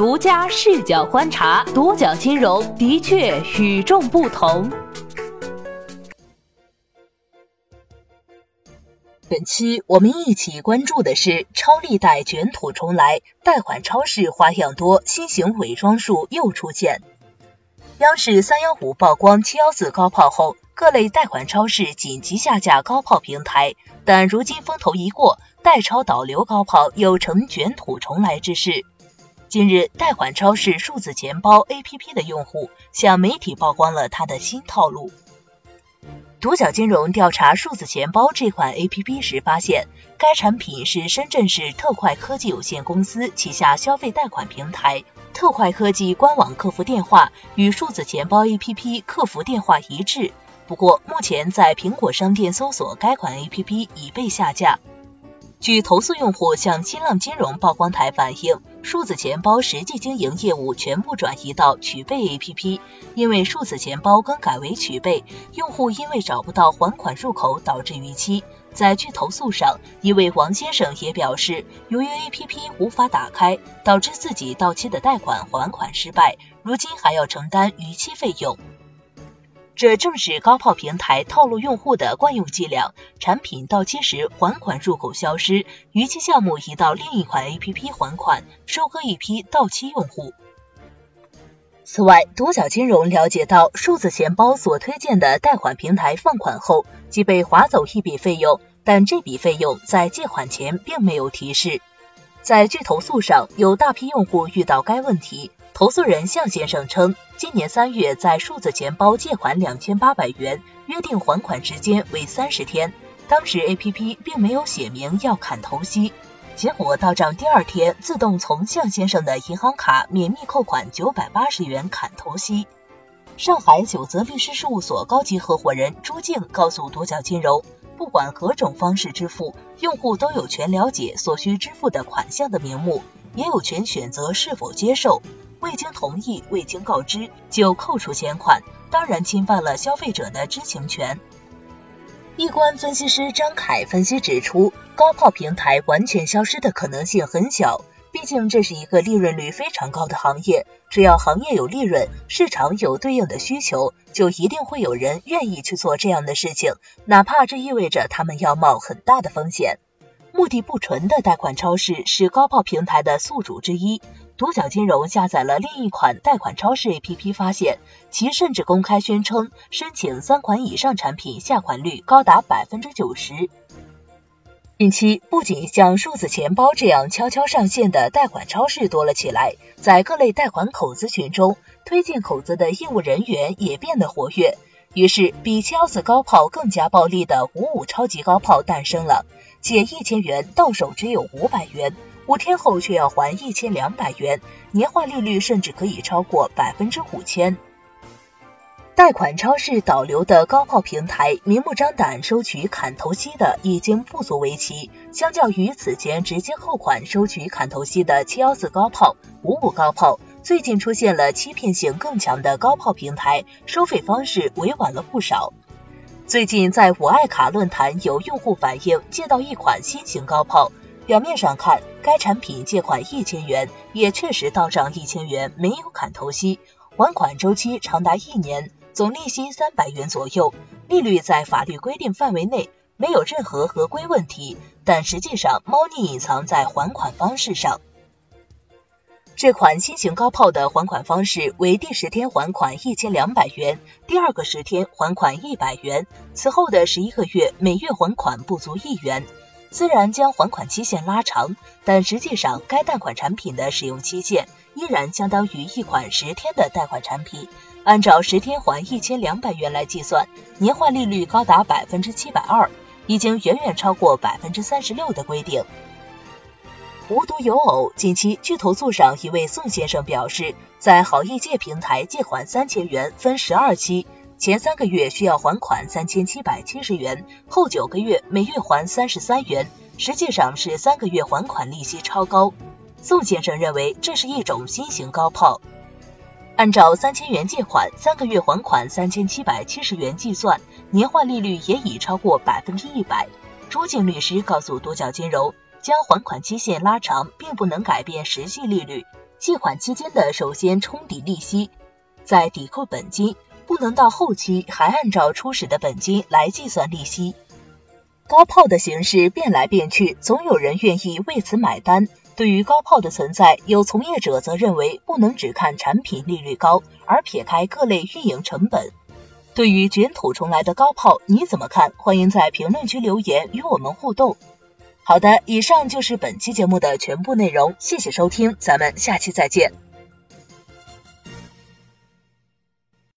独家视角观察，独角金融的确与众不同。本期我们一起关注的是超利贷卷土重来，贷款超市花样多，新型伪装术又出现。央视三幺五曝光七幺四高炮后，各类贷款超市紧急下架高炮平台，但如今风头一过，代超导流高炮又成卷土重来之势。近日，贷款超市数字钱包 APP 的用户向媒体曝光了他的新套路。独角金融调查数字钱包这款 APP 时发现，该产品是深圳市特快科技有限公司旗下消费贷款平台。特快科技官网客服电话与数字钱包 APP 客服电话一致，不过目前在苹果商店搜索该款 APP 已被下架。据投诉用户向新浪金融曝光台反映，数字钱包实际经营业务全部转移到曲贝 APP，因为数字钱包更改为曲贝，用户因为找不到还款入口导致逾期。在据投诉上，一位王先生也表示，由于 APP 无法打开，导致自己到期的贷款还款失败，如今还要承担逾期费用。这正是高炮平台套路用户的惯用伎俩，产品到期时还款入口消失，逾期项目移到另一款 APP 还款，收割一批到期用户。此外，独角金融了解到，数字钱包所推荐的贷款平台放款后即被划走一笔费用，但这笔费用在借款前并没有提示。在据投诉上，有大批用户遇到该问题。投诉人向先生称，今年三月在数字钱包借款两千八百元，约定还款时间为三十天，当时 APP 并没有写明要砍头息，结果到账第二天自动从向先生的银行卡免密扣款九百八十元砍头息。上海九泽律师事务所高级合伙人朱静告诉独角金融，不管何种方式支付，用户都有权了解所需支付的款项的名目，也有权选择是否接受。未经同意、未经告知就扣除钱款，当然侵犯了消费者的知情权。易观分析师张凯分析指出，高炮平台完全消失的可能性很小，毕竟这是一个利润率非常高的行业。只要行业有利润，市场有对应的需求，就一定会有人愿意去做这样的事情，哪怕这意味着他们要冒很大的风险。目的不纯的贷款超市是高炮平台的宿主之一。独角金融下载了另一款贷款超市 APP，发现其甚至公开宣称申请三款以上产品下款率高达百分之九十。近期，不仅像数字钱包这样悄悄上线的贷款超市多了起来，在各类贷款口子群中，推荐口子的业务人员也变得活跃。于是，比七幺四高炮更加暴力的五五超级高炮诞生了。借一千元到手只有五百元，五天后却要还一千两百元，年化利率甚至可以超过百分之五千。贷款超市导流的高炮平台，明目张胆收取砍头息的已经不足为奇。相较于此前直接扣款收取砍头息的七幺四高炮、五五高炮，最近出现了欺骗性更强的高炮平台，收费方式委婉了不少。最近在我爱卡论坛有用户反映借到一款新型高炮，表面上看该产品借款一千元，也确实到账一千元，没有砍头息，还款周期长达一年，总利息三百元左右，利率在法律规定范围内，没有任何合规问题，但实际上猫腻隐藏在还款方式上。这款新型高炮的还款方式为第十天还款一千两百元，第二个十天还款一百元，此后的十一个月每月还款不足一元。虽然将还款期限拉长，但实际上该贷款产品的使用期限依然相当于一款十天的贷款产品。按照十天还一千两百元来计算，年化利率高达百分之七百二，已经远远超过百分之三十六的规定。无独有偶，近期据投诉上，一位宋先生表示，在好易借平台借款三千元，分十二期，前三个月需要还款三千七百七十元，后九个月每月还三十三元，实际上是三个月还款利息超高。宋先生认为这是一种新型高炮。按照三千元借款，三个月还款三千七百七十元计算，年化利率也已超过百分之一百。朱静律师告诉独角金融。将还款期限拉长，并不能改变实际利率。借款期间的首先冲抵利息，再抵扣本金，不能到后期还按照初始的本金来计算利息。高炮的形式变来变去，总有人愿意为此买单。对于高炮的存在，有从业者则认为不能只看产品利率高，而撇开各类运营成本。对于卷土重来的高炮，你怎么看？欢迎在评论区留言与我们互动。好的，以上就是本期节目的全部内容，谢谢收听，咱们下期再见。